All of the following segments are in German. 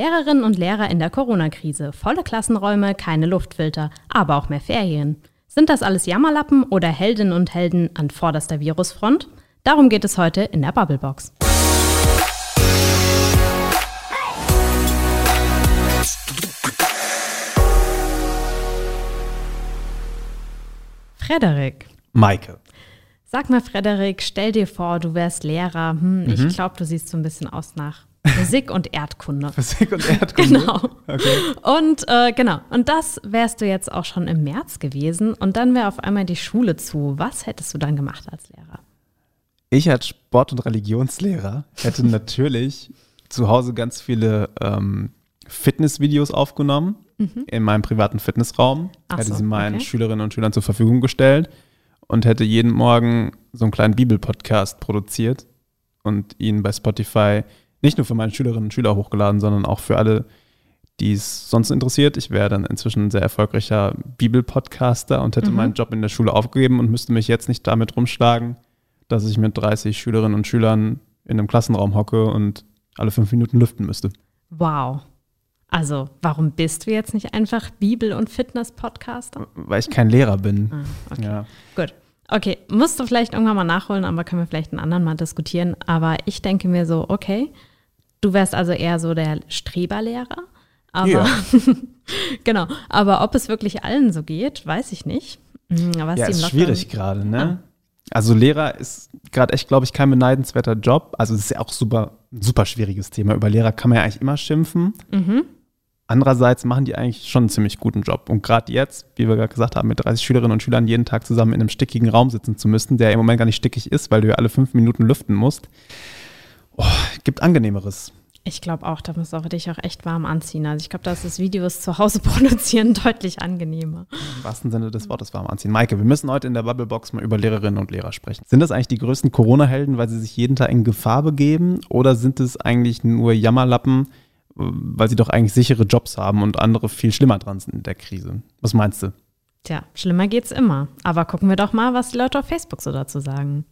Lehrerinnen und Lehrer in der Corona-Krise, volle Klassenräume, keine Luftfilter, aber auch mehr Ferien. Sind das alles Jammerlappen oder Heldinnen und Helden an vorderster Virusfront? Darum geht es heute in der Bubblebox. Frederik. Maike. Sag mal, Frederik, stell dir vor, du wärst Lehrer. Hm, Ich Mhm. glaube, du siehst so ein bisschen aus nach Physik und Erdkunde. Physik und Erdkunde. Genau. Okay. Und äh, genau, und das wärst du jetzt auch schon im März gewesen und dann wäre auf einmal die Schule zu. Was hättest du dann gemacht als Lehrer? Ich als Sport- und Religionslehrer hätte natürlich zu Hause ganz viele ähm, Fitnessvideos aufgenommen in meinem privaten Fitnessraum. Mhm. Ach hätte so, sie meinen okay. Schülerinnen und Schülern zur Verfügung gestellt und hätte jeden Morgen so einen kleinen Bibelpodcast produziert und ihn bei Spotify nicht nur für meine Schülerinnen und Schüler hochgeladen, sondern auch für alle, die es sonst interessiert. Ich wäre dann inzwischen ein sehr erfolgreicher Bibelpodcaster und hätte Mhm. meinen Job in der Schule aufgegeben und müsste mich jetzt nicht damit rumschlagen, dass ich mit 30 Schülerinnen und Schülern in einem Klassenraum hocke und alle fünf Minuten lüften müsste. Wow. Also, warum bist du jetzt nicht einfach Bibel- und Fitness-Podcaster? Weil ich kein Lehrer bin. Ah, okay. Ja. Gut. Okay, musst du vielleicht irgendwann mal nachholen, aber können wir vielleicht einen anderen mal diskutieren. Aber ich denke mir so, okay, du wärst also eher so der Streberlehrer. Aber Ja. genau. Aber ob es wirklich allen so geht, weiß ich nicht. Hm, Was Ja, ist schwierig gerade, ne? Also Lehrer ist gerade echt, glaube ich, kein beneidenswerter Job. Also es ist ja auch super, super schwieriges Thema. Über Lehrer kann man ja eigentlich immer schimpfen. Mhm. Andererseits machen die eigentlich schon einen ziemlich guten Job. Und gerade jetzt, wie wir gerade gesagt haben, mit 30 Schülerinnen und Schülern jeden Tag zusammen in einem stickigen Raum sitzen zu müssen, der im Moment gar nicht stickig ist, weil du ja alle fünf Minuten lüften musst, oh, gibt angenehmeres. Ich glaube auch, da musst du auch dich auch echt warm anziehen. Also ich glaube, da ist das Videos zu Hause produzieren deutlich angenehmer. Im wahrsten Sinne des Wortes warm anziehen. Maike, wir müssen heute in der Bubblebox mal über Lehrerinnen und Lehrer sprechen. Sind das eigentlich die größten Corona-Helden, weil sie sich jeden Tag in Gefahr begeben? Oder sind es eigentlich nur Jammerlappen, weil sie doch eigentlich sichere Jobs haben und andere viel schlimmer dran sind in der Krise? Was meinst du? Tja, schlimmer geht's immer. Aber gucken wir doch mal, was die Leute auf Facebook so dazu sagen.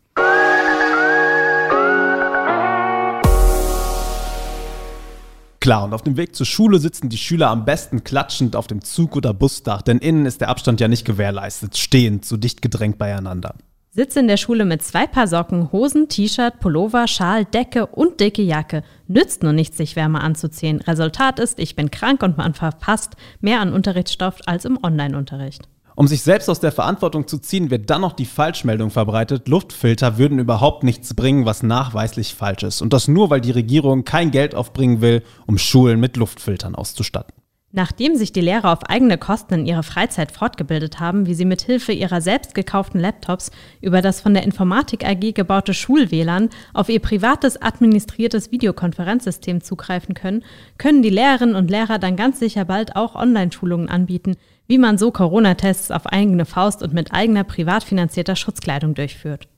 Klar, und auf dem Weg zur Schule sitzen die Schüler am besten klatschend auf dem Zug- oder Busdach, denn innen ist der Abstand ja nicht gewährleistet, stehend, so dicht gedrängt beieinander. Sitze in der Schule mit zwei Paar Socken, Hosen, T-Shirt, Pullover, Schal, Decke und dicke Jacke. Nützt nur nichts, sich wärmer anzuziehen. Resultat ist, ich bin krank und man verpasst mehr an Unterrichtsstoff als im Online-Unterricht. Um sich selbst aus der Verantwortung zu ziehen, wird dann noch die Falschmeldung verbreitet, Luftfilter würden überhaupt nichts bringen, was nachweislich falsch ist. Und das nur, weil die Regierung kein Geld aufbringen will, um Schulen mit Luftfiltern auszustatten. Nachdem sich die Lehrer auf eigene Kosten in ihrer Freizeit fortgebildet haben, wie sie mit Hilfe ihrer selbst gekauften Laptops über das von der Informatik AG gebaute Schul-WLAN auf ihr privates administriertes Videokonferenzsystem zugreifen können, können die Lehrerinnen und Lehrer dann ganz sicher bald auch Online-Schulungen anbieten, wie man so Corona-Tests auf eigene Faust und mit eigener privat finanzierter Schutzkleidung durchführt.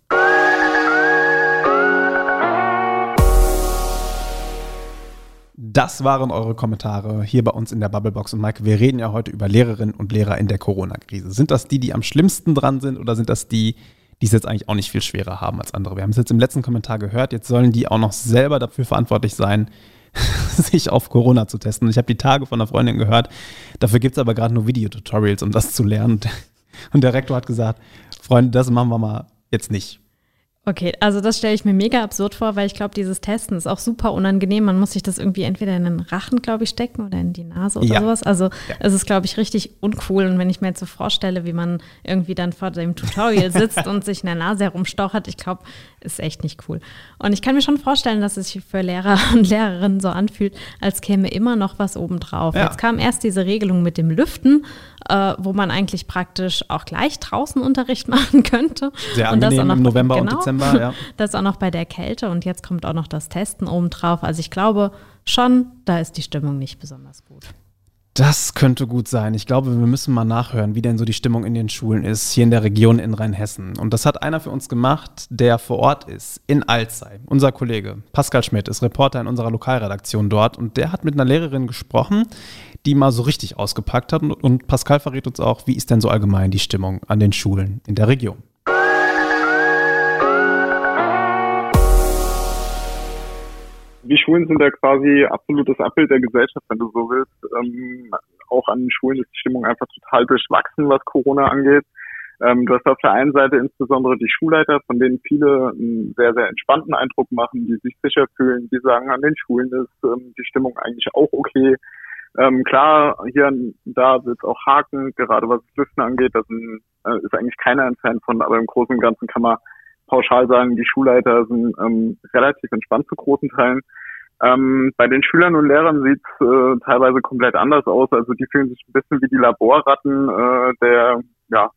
Das waren eure Kommentare hier bei uns in der Bubblebox. Und Mike, wir reden ja heute über Lehrerinnen und Lehrer in der Corona-Krise. Sind das die, die am schlimmsten dran sind oder sind das die, die es jetzt eigentlich auch nicht viel schwerer haben als andere? Wir haben es jetzt im letzten Kommentar gehört. Jetzt sollen die auch noch selber dafür verantwortlich sein, sich auf Corona zu testen. Und ich habe die Tage von einer Freundin gehört, dafür gibt es aber gerade nur Videotutorials, um das zu lernen. Und der Rektor hat gesagt, Freunde, das machen wir mal jetzt nicht. Okay, also das stelle ich mir mega absurd vor, weil ich glaube, dieses Testen ist auch super unangenehm. Man muss sich das irgendwie entweder in den Rachen, glaube ich, stecken oder in die Nase oder Ja. sowas. Also es ist, glaube ich, richtig uncool. Und wenn ich mir jetzt so vorstelle, wie man irgendwie dann vor dem Tutorial sitzt und sich in der Nase herumstochert, ich glaube, ist echt nicht cool. Und ich kann mir schon vorstellen, dass es sich für Lehrer und Lehrerinnen so anfühlt, als käme immer noch was obendrauf. Ja. Jetzt kam erst diese Regelung mit dem Lüften, äh, wo man eigentlich praktisch auch gleich draußen Unterricht machen könnte. Sehr Und das angenehm auch noch- im November und genau. Dezember, ja. Das auch noch bei der Kälte und jetzt kommt auch noch das Testen obendrauf. Also ich glaube schon, da ist die Stimmung nicht besonders gut. Das könnte gut sein. Ich glaube, wir müssen mal nachhören, wie denn so die Stimmung in den Schulen ist, hier in der Region in Rheinhessen. Und das hat einer für uns gemacht, der vor Ort ist, in Alzey. Unser Kollege Pascal Schmidt ist Reporter in unserer Lokalredaktion dort und der hat mit einer Lehrerin gesprochen, die mal so richtig ausgepackt hat. Und- Pascal verrät uns auch, wie ist denn so allgemein die Stimmung an den Schulen in der Region. Die Schulen sind ja quasi absolutes Abbild der Gesellschaft, wenn du so willst. Ähm, auch an den Schulen ist die Stimmung einfach total durchwachsen, was Corona angeht. Ähm, du hast auf der einen Seite insbesondere die Schulleiter, von denen viele einen sehr, sehr entspannten Eindruck machen, die sich sicher fühlen, die sagen, an den Schulen ist ähm, die Stimmung eigentlich auch okay. Ähm, klar, hier und da wird es auch haken, gerade was Lüften angeht, da äh, ist eigentlich keiner ein Fan von, aber im Großen und Ganzen kann man pauschal sagen, die Schulleiter sind ähm, relativ entspannt zu großen Teilen. Ähm, bei den Schülern und Lehrern sieht es äh, teilweise komplett anders aus. Also die fühlen sich ein bisschen wie die Laborratten äh, der, ja,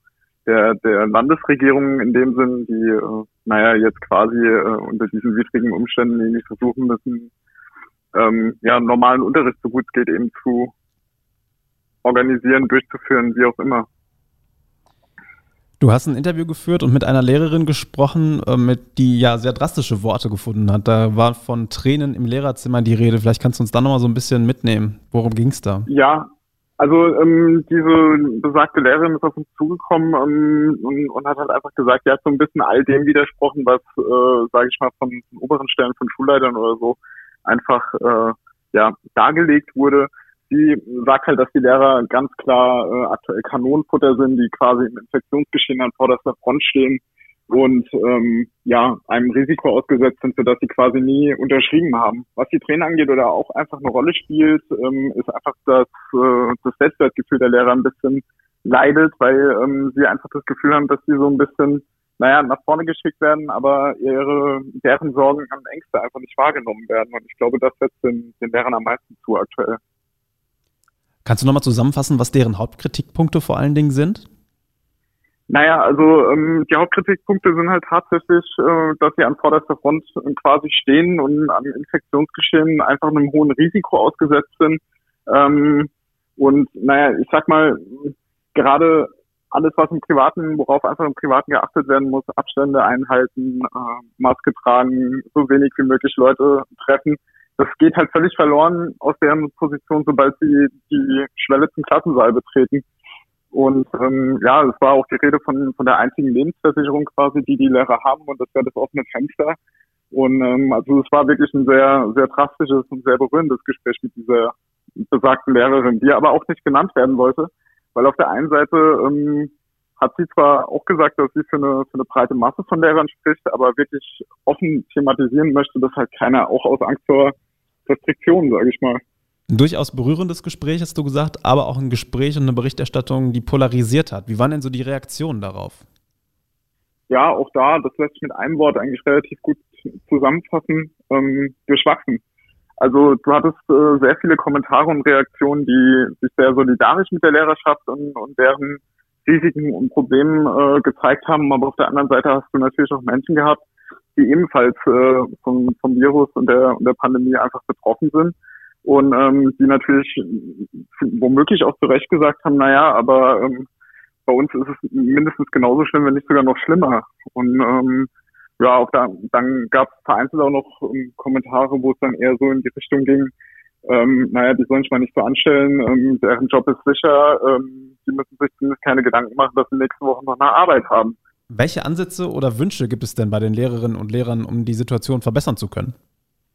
der, der Landesregierung in dem Sinn, die, äh, naja, jetzt quasi äh, unter diesen widrigen Umständen irgendwie versuchen müssen, ähm, ja, normalen Unterricht so gut es geht eben zu organisieren, durchzuführen, wie auch immer. Du hast ein Interview geführt und mit einer Lehrerin gesprochen, äh, mit die ja sehr drastische Worte gefunden hat. Da war von Tränen im Lehrerzimmer die Rede. Vielleicht kannst du uns da nochmal so ein bisschen mitnehmen. Worum ging es da? Ja, also ähm, diese besagte Lehrerin ist auf uns zugekommen ähm, und, und, hat halt einfach gesagt, ja, so ein bisschen all dem widersprochen, was, äh, sage ich mal, von, von oberen Stellen von Schulleitern oder so einfach äh, ja dargelegt wurde sie sagt halt, dass die Lehrer ganz klar äh, aktuell Kanonenfutter sind, die quasi im Infektionsgeschehen an vorderster Front stehen und ähm, ja einem Risiko ausgesetzt sind, für das sie quasi nie unterschrieben haben. Was die Trainer angeht oder auch einfach eine Rolle spielt, ähm, ist einfach, dass äh, das Selbstwertgefühl der Lehrer ein bisschen leidet, weil ähm, sie einfach das Gefühl haben, dass sie so ein bisschen naja, nach vorne geschickt werden, aber ihre, deren Sorgen und Ängste einfach nicht wahrgenommen werden. Und ich glaube, das setzt den, den Lehrern am meisten zu aktuell. Kannst du nochmal zusammenfassen, was deren Hauptkritikpunkte vor allen Dingen sind? Naja, also ähm, die Hauptkritikpunkte sind halt tatsächlich, äh, dass sie an vorderster Front quasi stehen und an Infektionsgeschehen einfach einem hohen Risiko ausgesetzt sind. Ähm, und naja, ich sag mal, gerade alles, was im Privaten, worauf einfach im Privaten geachtet werden muss, Abstände einhalten, äh, Maske tragen, so wenig wie möglich Leute treffen, das geht halt völlig verloren aus deren Position, sobald sie die Schwelle zum Klassensaal betreten. Und ähm, ja, es war auch die Rede von, von der einzigen Lebensversicherung quasi, die die Lehrer haben, und das wäre das offene Fenster. Und ähm, also es war wirklich ein sehr, sehr drastisches und sehr berührendes Gespräch mit dieser besagten Lehrerin, die aber auch nicht genannt werden wollte, weil auf der einen Seite ähm, hat sie zwar auch gesagt, dass sie für eine, für eine breite Masse von Lehrern spricht, aber wirklich offen thematisieren möchte, dass halt keiner auch aus Angst vor Restriktionen, sage ich mal. Ein durchaus berührendes Gespräch, hast du gesagt, aber auch ein Gespräch und eine Berichterstattung, die polarisiert hat. Wie waren denn so die Reaktionen darauf? Ja, auch da, das lässt sich mit einem Wort eigentlich relativ gut zusammenfassen, ähm, durchwachsen. Also du hattest äh, sehr viele Kommentare und Reaktionen, die sich sehr solidarisch mit der Lehrerschaft und, und deren Risiken und Problemen äh, gezeigt haben. Aber auf der anderen Seite hast du natürlich auch Menschen gehabt, die ebenfalls äh, vom, vom Virus und der, und der Pandemie einfach betroffen sind und ähm, die natürlich womöglich auch zu Recht gesagt haben, naja, aber ähm, bei uns ist es mindestens genauso schlimm, wenn nicht sogar noch schlimmer. Und ähm, ja, auch da, dann gab es vereinzelt auch noch ähm, Kommentare, wo es dann eher so in die Richtung ging, ähm, naja, die sollen sich mal nicht so anstellen, ähm, deren Job ist sicher, ähm, die müssen sich zumindest keine Gedanken machen, dass sie nächste Woche noch eine Arbeit haben. Welche Ansätze oder Wünsche gibt es denn bei den Lehrerinnen und Lehrern, um die Situation verbessern zu können?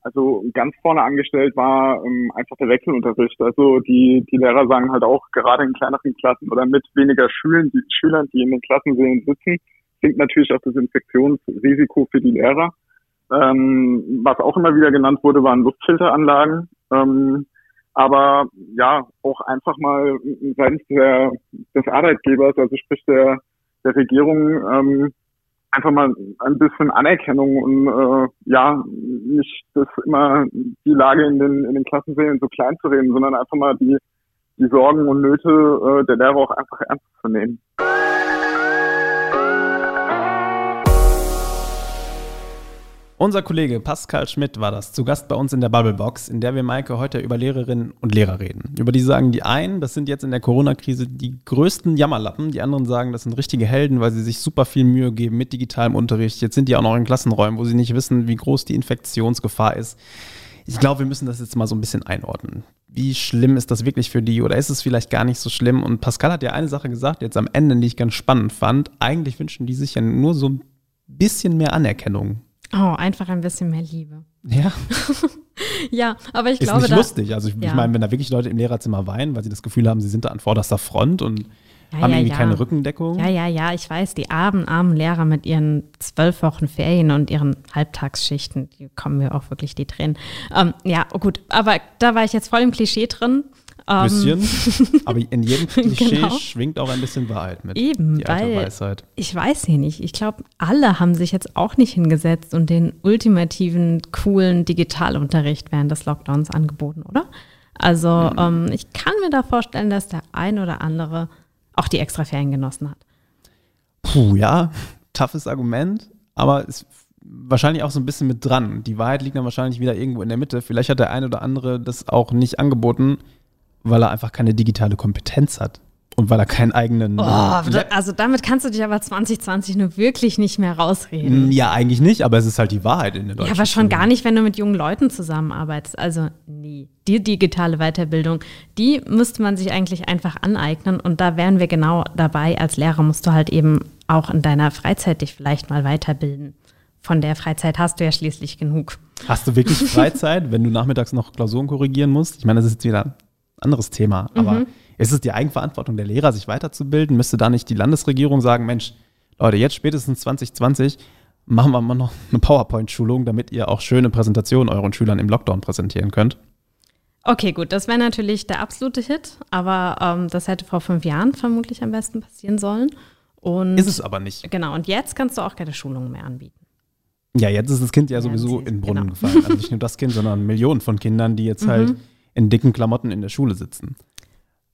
Also ganz vorne angestellt war ähm, einfach der Wechselunterricht. Also die, die Lehrer sagen halt auch, gerade in kleineren Klassen oder mit weniger Schülern, die Schülern, die in den Klassensälen sitzen, sinkt natürlich auch das Infektionsrisiko für die Lehrer. Ähm, was auch immer wieder genannt wurde, waren Luftfilteranlagen. Ähm, aber ja, auch einfach mal seitens der, des Arbeitgebers, also sprich der, der Regierung, ähm, einfach mal ein bisschen Anerkennung und äh, ja, nicht das immer die Lage in den, in den Klassensälen so klein zu reden, sondern einfach mal die, die Sorgen und Nöte äh, der Lehrer auch einfach ernst zu nehmen. Unser Kollege Pascal Schmidt war das, zu Gast bei uns in der Bubblebox, in der wir Maike heute über Lehrerinnen und Lehrer reden. Über die sagen die einen, das sind jetzt in der Corona-Krise die größten Jammerlappen. Die anderen sagen, das sind richtige Helden, weil sie sich super viel Mühe geben mit digitalem Unterricht. Jetzt sind die auch noch in Klassenräumen, wo sie nicht wissen, wie groß die Infektionsgefahr ist. Ich glaube, wir müssen das jetzt mal so ein bisschen einordnen. Wie schlimm ist das wirklich für die oder ist es vielleicht gar nicht so schlimm? Und Pascal hat ja eine Sache gesagt, jetzt am Ende, die ich ganz spannend fand. Eigentlich wünschen die sich ja nur so ein bisschen mehr Anerkennung Oh, einfach ein bisschen mehr Liebe. Ja. ja, aber ich ist glaube. nicht da, lustig. Also ich, ja. ich meine, wenn da wirklich Leute im Lehrerzimmer weinen, weil sie das Gefühl haben, sie sind da an vorderster Front und Ja, haben ja, irgendwie keine Rückendeckung. Ja, ja, ja, ich weiß, die armen, armen Lehrer mit ihren zwölf Wochen Ferien und ihren Halbtagsschichten, die kommen mir auch wirklich die Tränen. Ähm, ja, gut, aber da war ich jetzt voll im Klischee drin. Ähm, bisschen. aber in jedem Klischee Genau. schwingt auch ein bisschen Wahrheit mit. Eben, die weil- Weisheit. Ich weiß hier nicht. Ich glaube, alle haben sich jetzt auch nicht hingesetzt und den ultimativen, coolen Digitalunterricht während des Lockdowns angeboten, oder? Also Mhm. ähm, ich kann mir da vorstellen, dass der ein oder andere auch die extra Ferien genossen hat. Puh, ja, toughes Argument, aber ist wahrscheinlich auch so ein bisschen mit dran. Die Wahrheit liegt dann wahrscheinlich wieder irgendwo in der Mitte. Vielleicht hat der eine oder andere das auch nicht angeboten, weil er einfach keine digitale Kompetenz hat und weil er keinen eigenen. Oh, also damit kannst du dich aber 2020 nur wirklich nicht mehr rausreden. ja, eigentlich nicht, aber es ist halt die Wahrheit in der Ja, deutschen aber schon Schule. gar nicht, wenn du mit jungen Leuten zusammenarbeitest. Also nie. Die digitale Weiterbildung, die müsste man sich eigentlich einfach aneignen. Und da wären wir genau dabei. Als Lehrer musst du halt eben auch in deiner Freizeit dich vielleicht mal weiterbilden. Von der Freizeit hast du ja schließlich genug. Hast du wirklich Freizeit, wenn du nachmittags noch Klausuren korrigieren musst? Ich meine, das ist jetzt wieder anderes Thema, aber Mhm. ist es die Eigenverantwortung der Lehrer, sich weiterzubilden? Müsste da nicht die Landesregierung sagen, Mensch, Leute, jetzt spätestens 2020 machen wir mal noch eine PowerPoint-Schulung, damit ihr auch schöne Präsentationen euren Schülern im Lockdown präsentieren könnt? Okay, gut, das wäre natürlich der absolute Hit. Aber ähm, das hätte vor fünf Jahren vermutlich am besten passieren sollen. Und Ist es aber nicht. Genau, und jetzt kannst du auch keine Schulungen mehr anbieten. Ja, jetzt ist das Kind ja Ja, sowieso sie- in den Brunnen genau. gefallen. Also nicht nur das Kind, sondern Millionen von Kindern, die jetzt halt in dicken Klamotten in der Schule sitzen.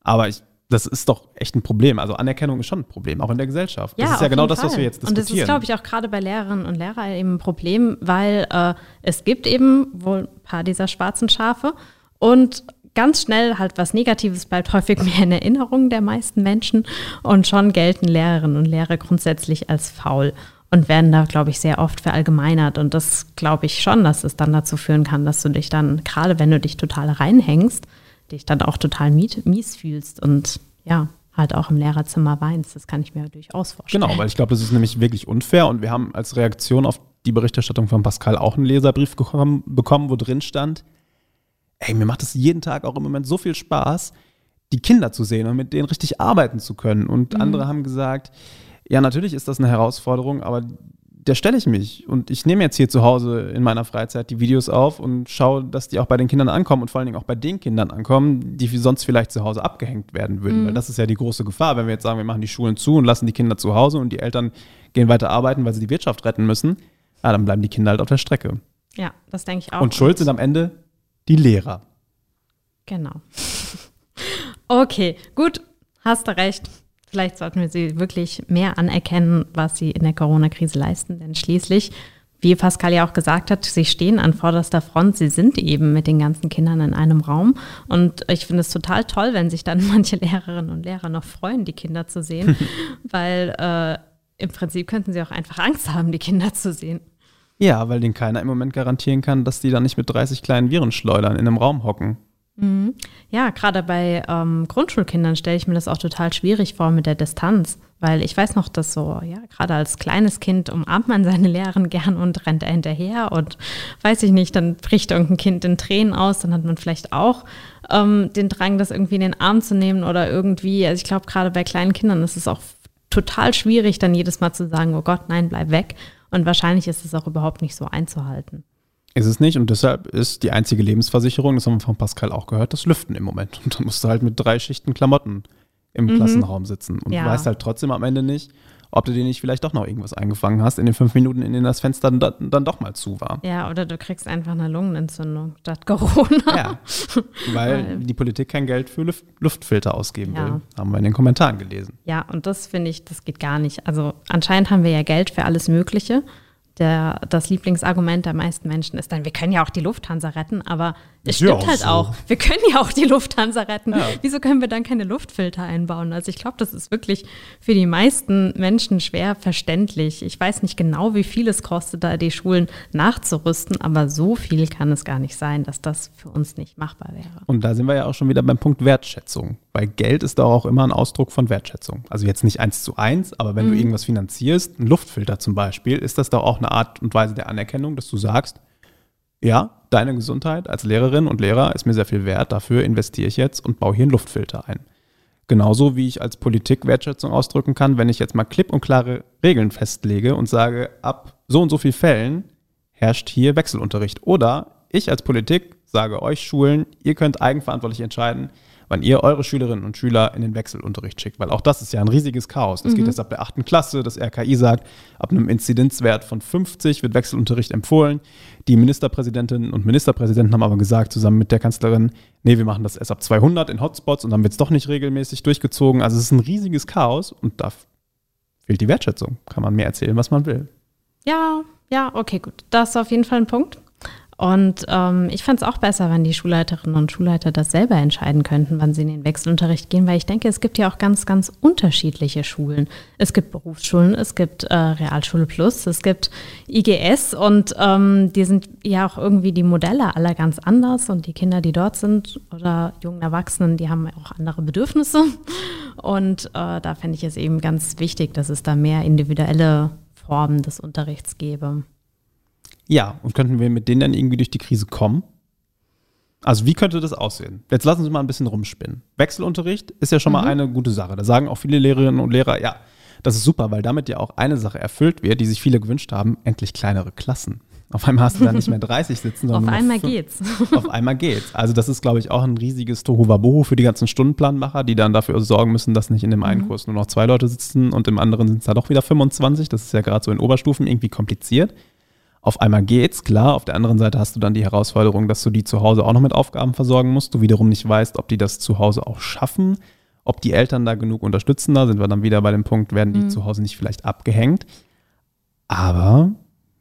Aber ich, das ist doch echt ein Problem. Also Anerkennung ist schon ein Problem, auch in der Gesellschaft. das ist ja genau das, was wir jetzt Und das diskutieren. ist, glaube ich, auch gerade bei Lehrerinnen und Lehrern eben ein Problem, weil äh, es gibt eben wohl ein paar dieser schwarzen Schafe und ganz schnell halt was Negatives bleibt häufig mehr in Erinnerung der meisten Menschen und schon gelten Lehrerinnen und Lehrer grundsätzlich als faul und werden da, glaube ich, sehr oft verallgemeinert. Und das glaube ich schon, dass es dann dazu führen kann, dass du dich dann, gerade wenn du dich total reinhängst, dich dann auch total mies fühlst und ja, halt auch im Lehrerzimmer weinst. Das kann ich mir durchaus vorstellen. Genau, weil ich glaube, das ist nämlich wirklich unfair und wir haben als Reaktion auf die Berichterstattung von Pascal auch einen Leserbrief gekommen, bekommen, wo drin stand, ey, mir macht es jeden Tag auch im Moment so viel Spaß, die Kinder zu sehen und mit denen richtig arbeiten zu können. Und andere haben gesagt, ja, natürlich ist das eine Herausforderung, aber der stelle ich mich. Und ich nehme jetzt hier zu Hause in meiner Freizeit die Videos auf und schaue, dass die auch bei den Kindern ankommen und vor allen Dingen auch bei den Kindern ankommen, die sonst vielleicht zu Hause abgehängt werden würden. Weil das ist ja die große Gefahr, wenn wir jetzt sagen, wir machen die Schulen zu und lassen die Kinder zu Hause und die Eltern gehen weiter arbeiten, weil sie die Wirtschaft retten müssen. Ja, dann bleiben die Kinder halt auf der Strecke. Ja, das denke ich auch. Und schuld sind am Ende die Lehrer. Genau. Okay, gut, hast du recht. Vielleicht sollten wir sie wirklich mehr anerkennen, was sie in der Corona-Krise leisten, denn schließlich, wie Pascal ja auch gesagt hat, sie stehen an vorderster Front, sie sind eben mit den ganzen Kindern in einem Raum und ich finde es total toll, wenn sich dann manche Lehrerinnen und Lehrer noch freuen, die Kinder zu sehen, weil äh, im Prinzip könnten sie auch einfach Angst haben, die Kinder zu sehen. Ja, weil denen keiner im Moment garantieren kann, dass die da nicht mit 30 kleinen Virenschleudern in einem Raum hocken. Ja, gerade bei ähm, Grundschulkindern stelle ich mir das auch total schwierig vor mit der Distanz, weil ich weiß noch, dass so, ja, gerade als kleines Kind umarmt man seine Lehrerin gern und rennt da hinterher und weiß ich nicht, dann bricht irgendein Kind in Tränen aus, dann hat man vielleicht auch ähm, den Drang, das irgendwie in den Arm zu nehmen oder irgendwie, also ich glaube, gerade bei kleinen Kindern ist es auch total schwierig, dann jedes Mal zu sagen, oh Gott, nein, bleib weg. Und wahrscheinlich ist es auch überhaupt nicht so einzuhalten. Ist es nicht und deshalb ist die einzige Lebensversicherung, das haben wir von Pascal auch gehört, das Lüften im Moment. Und dann musst du halt mit drei Schichten Klamotten im Klassenraum sitzen und Ja. du weißt halt trotzdem am Ende nicht, ob du dir nicht vielleicht doch noch irgendwas eingefangen hast in den fünf Minuten, in denen das Fenster dann, dann doch mal zu war. Ja, oder du kriegst einfach eine Lungenentzündung statt Corona. Ja, weil die Politik kein Geld für Luft, Luftfilter ausgeben Ja. will. Haben wir in den Kommentaren gelesen. Ja, und das finde ich, das geht gar nicht. Also anscheinend haben wir ja Geld für alles Mögliche. Der, das Lieblingsargument der meisten Menschen ist dann, wir können ja auch die Lufthansa retten, aber ja stimmt auch halt so. auch. Wir können ja auch die Lufthansa retten. Ja. Wieso können wir dann keine Luftfilter einbauen? Also ich glaube, das ist wirklich für die meisten Menschen schwer verständlich. Ich weiß nicht genau, wie viel es kostet, da die Schulen nachzurüsten, aber so viel kann es gar nicht sein, dass das für uns nicht machbar wäre. Und da sind wir ja auch schon wieder beim Punkt Wertschätzung. Weil Geld ist doch auch immer ein Ausdruck von Wertschätzung. Also jetzt nicht eins zu eins, aber wenn du irgendwas finanzierst, ein Luftfilter zum Beispiel, ist das doch auch eine Art und Weise der Anerkennung, dass du sagst, ja, deine Gesundheit als Lehrerin und Lehrer ist mir sehr viel wert, dafür investiere ich jetzt und baue hier einen Luftfilter ein. Genauso wie ich als Politik Wertschätzung ausdrücken kann, wenn ich jetzt mal klipp und klare Regeln festlege und sage, ab so und so vielen Fällen herrscht hier Wechselunterricht. Oder ich als Politik sage euch Schulen, ihr könnt eigenverantwortlich entscheiden, wann ihr eure Schülerinnen und Schüler in den Wechselunterricht schickt. Weil auch das ist ja ein riesiges Chaos. Das mhm. geht jetzt ab der achten Klasse. Das RKI sagt, ab einem Inzidenzwert von 50 wird Wechselunterricht empfohlen. Die Ministerpräsidentinnen und Ministerpräsidenten haben aber gesagt, zusammen mit der Kanzlerin, nee, wir machen das erst ab 200 in Hotspots und dann wird es doch nicht regelmäßig durchgezogen. Also es ist ein riesiges Chaos und da fehlt die Wertschätzung. Kann man mehr erzählen, was man will. Ja, ja, okay, gut. Das ist auf jeden Fall ein Punkt. Und ähm, ich fände es auch besser, wenn die Schulleiterinnen und Schulleiter das selber entscheiden könnten, wann sie in den Wechselunterricht gehen, weil ich denke, es gibt ja auch ganz, ganz unterschiedliche Schulen. Es gibt Berufsschulen, es gibt äh, Realschule Plus, es gibt IGS und ähm, die sind ja auch irgendwie die Modelle alle ganz anders und die Kinder, die dort sind oder jungen Erwachsenen, die haben auch andere Bedürfnisse. Und äh, da fände ich es eben ganz wichtig, dass es da mehr individuelle Formen des Unterrichts gäbe. Ja, und könnten wir mit denen dann irgendwie durch die Krise kommen? Also wie könnte das aussehen? Jetzt lassen Sie mal ein bisschen rumspinnen. Wechselunterricht ist ja schon mhm. mal eine gute Sache. Da sagen auch viele Lehrerinnen und Lehrer, ja, das ist super, weil damit ja auch eine Sache erfüllt wird, die sich viele gewünscht haben, endlich kleinere Klassen. Auf einmal hast du dann nicht mehr 30 sitzen, sondern auf einmal geht's. Auf einmal geht's. Also das ist, glaube ich, auch ein riesiges Tohuwabohu für die ganzen Stundenplanmacher, die dann dafür sorgen müssen, dass nicht in dem einen mhm. Kurs nur noch zwei Leute sitzen und im anderen sind es da doch wieder 25. Das ist ja gerade so in Oberstufen irgendwie kompliziert auf einmal geht's, klar. Auf der anderen Seite hast du dann die Herausforderung, dass du die zu Hause auch noch mit Aufgaben versorgen musst. Du wiederum nicht weißt, ob die das zu Hause auch schaffen, ob die Eltern da genug unterstützen. Da sind wir dann wieder bei dem Punkt, werden die mhm. zu Hause nicht vielleicht abgehängt. Aber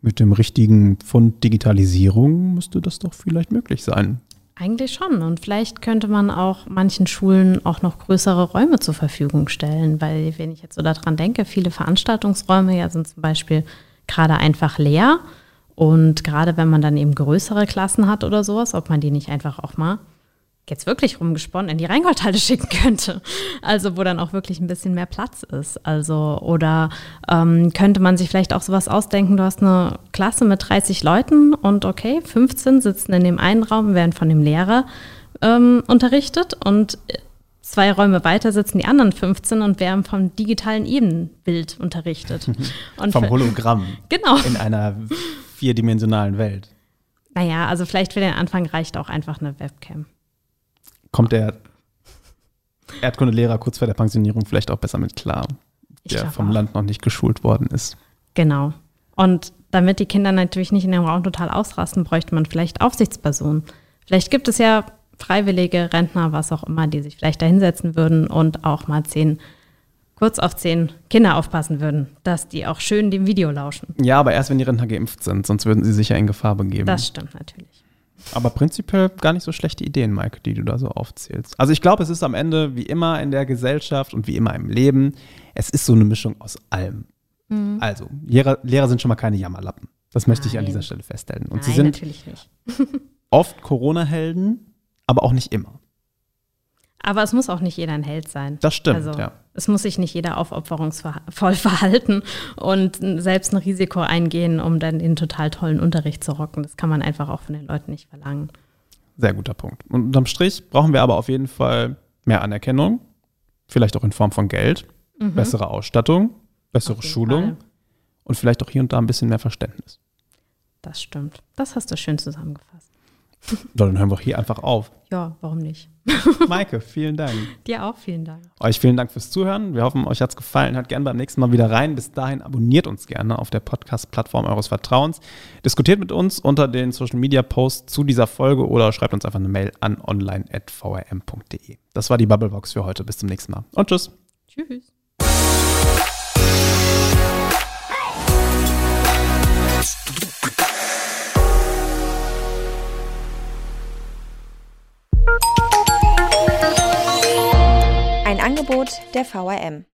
mit dem richtigen Pfund Digitalisierung müsste das doch vielleicht möglich sein. Eigentlich schon. Und vielleicht könnte man auch manchen Schulen auch noch größere Räume zur Verfügung stellen, weil wenn ich jetzt so daran denke, viele Veranstaltungsräume ja sind zum Beispiel gerade einfach leer. Und gerade wenn man dann eben größere Klassen hat oder sowas, ob man die nicht einfach auch mal jetzt wirklich rumgesponnen in die Rheingoldhalle schicken könnte. Also wo dann auch wirklich ein bisschen mehr Platz ist. Also oder ähm, könnte man sich vielleicht auch sowas ausdenken, du hast eine Klasse mit 30 Leuten und okay, 15 sitzen in dem einen Raum, werden von dem Lehrer ähm, unterrichtet und zwei Räume weiter sitzen die anderen 15 und werden vom digitalen Ebenbild unterrichtet. Und vom Hologramm. Genau. In einer vierdimensionalen Welt. Naja, also vielleicht für den Anfang reicht auch einfach eine Webcam. Kommt der Erdkundelehrer kurz vor der Pensionierung vielleicht auch besser mit klar, der vom auch. Land noch nicht geschult worden ist. Genau. Und damit die Kinder natürlich nicht in dem Raum total ausrasten, bräuchte man vielleicht Aufsichtspersonen. Vielleicht gibt es ja Freiwillige, Rentner, was auch immer, die sich vielleicht da hinsetzen würden und auch mal zehn, kurz auf zehn Kinder aufpassen würden, dass die auch schön dem Video lauschen. Ja, aber erst wenn die Rentner geimpft sind, sonst würden sie sich ja in Gefahr begeben. Das stimmt natürlich. Aber prinzipiell gar nicht so schlechte Ideen, Mike, die du da so aufzählst. Also ich glaube, es ist am Ende wie immer in der Gesellschaft und wie immer im Leben, es ist so eine Mischung aus allem. Mhm. Also, Lehrer, Lehrer, sind schon mal keine Jammerlappen. Das möchte Nein. ich an dieser Stelle feststellen. Und Nein, sie sind natürlich nicht. oft Corona-Helden, aber auch nicht immer. Aber es muss auch nicht jeder ein Held sein. Das stimmt, also, ja. Es muss sich nicht jeder aufopferungsvoll verhalten und selbst ein Risiko eingehen, um dann den total tollen Unterricht zu rocken. Das kann man einfach auch von den Leuten nicht verlangen. Sehr guter Punkt. Und unterm Strich brauchen wir aber auf jeden Fall mehr Anerkennung, vielleicht auch in Form von Geld, mhm. bessere Ausstattung, bessere Schulung Fall. und vielleicht auch hier und da ein bisschen mehr Verständnis. Das stimmt. Das hast du schön zusammengefasst. Dann hören wir hier einfach auf. Ja, warum nicht? Maike, vielen Dank. Dir auch vielen Dank. Euch vielen Dank fürs Zuhören. Wir hoffen, euch hat es gefallen. Hört gerne beim nächsten Mal wieder rein. Bis dahin abonniert uns gerne auf der Podcast-Plattform eures Vertrauens. Diskutiert mit uns unter den Social-Media-Posts zu dieser Folge oder schreibt uns einfach eine Mail an online.vrm.de. Das war die Bubblebox für heute. Bis zum nächsten Mal. Und tschüss. Tschüss. Angebot der VRM.